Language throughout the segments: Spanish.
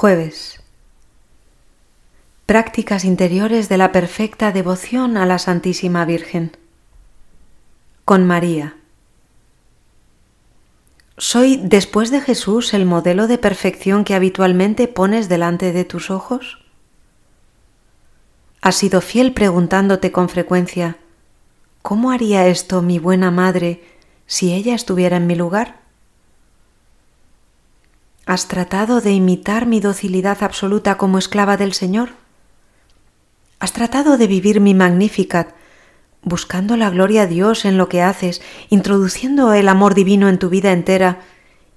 Jueves. Prácticas interiores de la perfecta devoción a la Santísima Virgen. Con María. ¿Soy después de Jesús el modelo de perfección que habitualmente pones delante de tus ojos? ¿Has sido fiel preguntándote con frecuencia, ¿cómo haría esto mi buena madre si ella estuviera en mi lugar? ¿Has tratado de imitar mi docilidad absoluta como esclava del Señor? ¿Has tratado de vivir mi Magnificat, buscando la gloria a Dios en lo que haces, introduciendo el amor divino en tu vida entera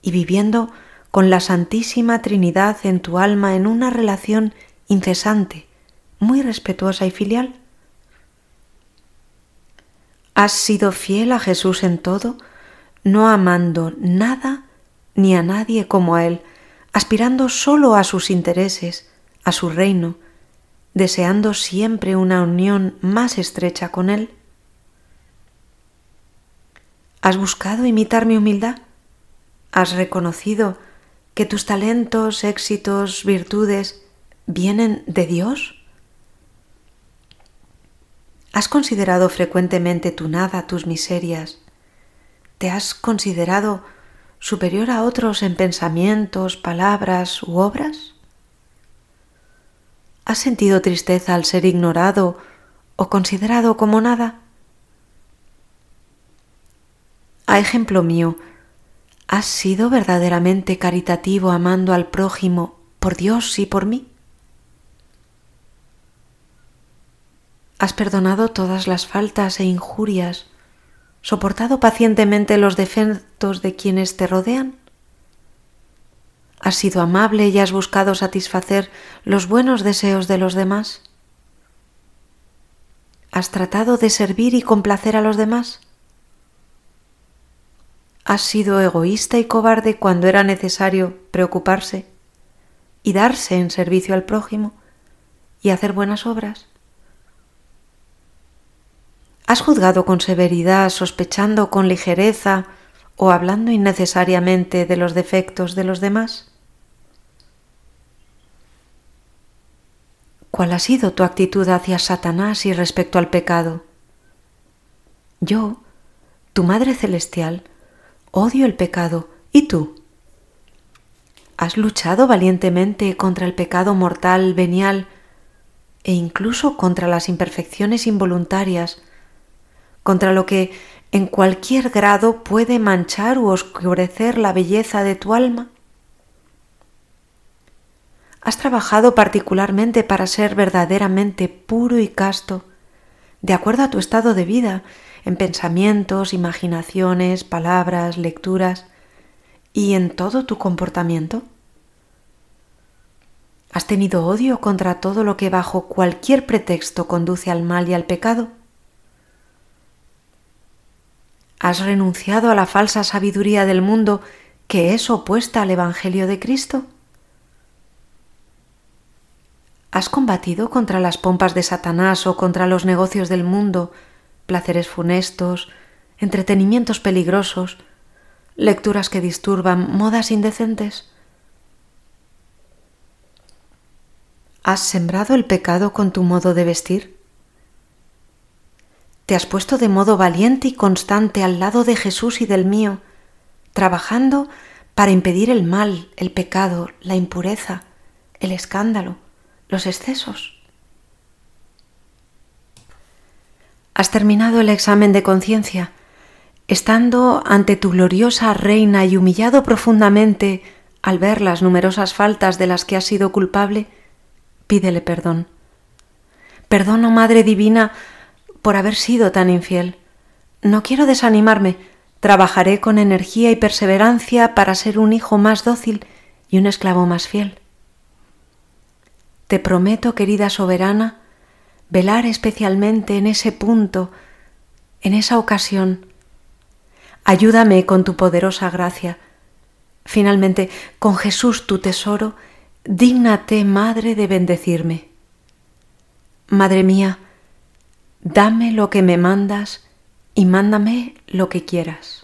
y viviendo con la Santísima Trinidad en tu alma en una relación incesante, muy respetuosa y filial? ¿Has sido fiel a Jesús en todo, no amando nada ni a nadie como a Él, aspirando solo a sus intereses, a su reino, deseando siempre una unión más estrecha con Él? ¿Has buscado imitar mi humildad? ¿Has reconocido que tus talentos, éxitos, virtudes vienen de Dios? ¿Has considerado frecuentemente tu nada, tus miserias? ¿Te has considerado superior a otros en pensamientos, palabras u obras? ¿Has sentido tristeza al ser ignorado o considerado como nada? A ejemplo mío, ¿has sido verdaderamente caritativo amando al prójimo por Dios y por mí? ¿Has perdonado todas las faltas e injurias soportado pacientemente los defectos de quienes te rodean? ¿Has sido amable y has buscado satisfacer los buenos deseos de los demás? ¿Has tratado de servir y complacer a los demás? ¿Has sido egoísta y cobarde cuando era necesario preocuparse y darse en servicio al prójimo y hacer buenas obras? ¿Has juzgado con severidad, sospechando con ligereza o hablando innecesariamente de los defectos de los demás? ¿Cuál ha sido tu actitud hacia Satanás y respecto al pecado? Yo, tu Madre Celestial, odio el pecado. ¿Y tú? ¿Has luchado valientemente contra el pecado mortal, venial e incluso contra las imperfecciones involuntarias contra lo que en cualquier grado puede manchar u oscurecer la belleza de tu alma? ¿Has trabajado particularmente para ser verdaderamente puro y casto, de acuerdo a tu estado de vida, en pensamientos, imaginaciones, palabras, lecturas y en todo tu comportamiento? ¿Has tenido odio contra todo lo que bajo cualquier pretexto conduce al mal y al pecado? ¿Has renunciado a la falsa sabiduría del mundo que es opuesta al Evangelio de Cristo? ¿Has combatido contra las pompas de Satanás o contra los negocios del mundo, placeres funestos, entretenimientos peligrosos, lecturas que disturban, modas indecentes? ¿Has sembrado el pecado con tu modo de vestir? Te has puesto de modo valiente y constante al lado de Jesús y del mío, trabajando para impedir el mal, el pecado, la impureza, el escándalo, los excesos. Has terminado el examen de conciencia, estando ante tu gloriosa reina y humillado profundamente al ver las numerosas faltas de las que has sido culpable, pídele perdón. Perdono, Madre Divina, por haber sido tan infiel. No quiero desanimarme, trabajaré con energía y perseverancia para ser un hijo más dócil y un esclavo más fiel. Te prometo, querida soberana, velar especialmente en ese punto, en esa ocasión. Ayúdame con tu poderosa gracia. Finalmente, con Jesús tu tesoro, dígnate, Madre, de bendecirme. Madre mía, Dame lo que me mandas y mándame lo que quieras.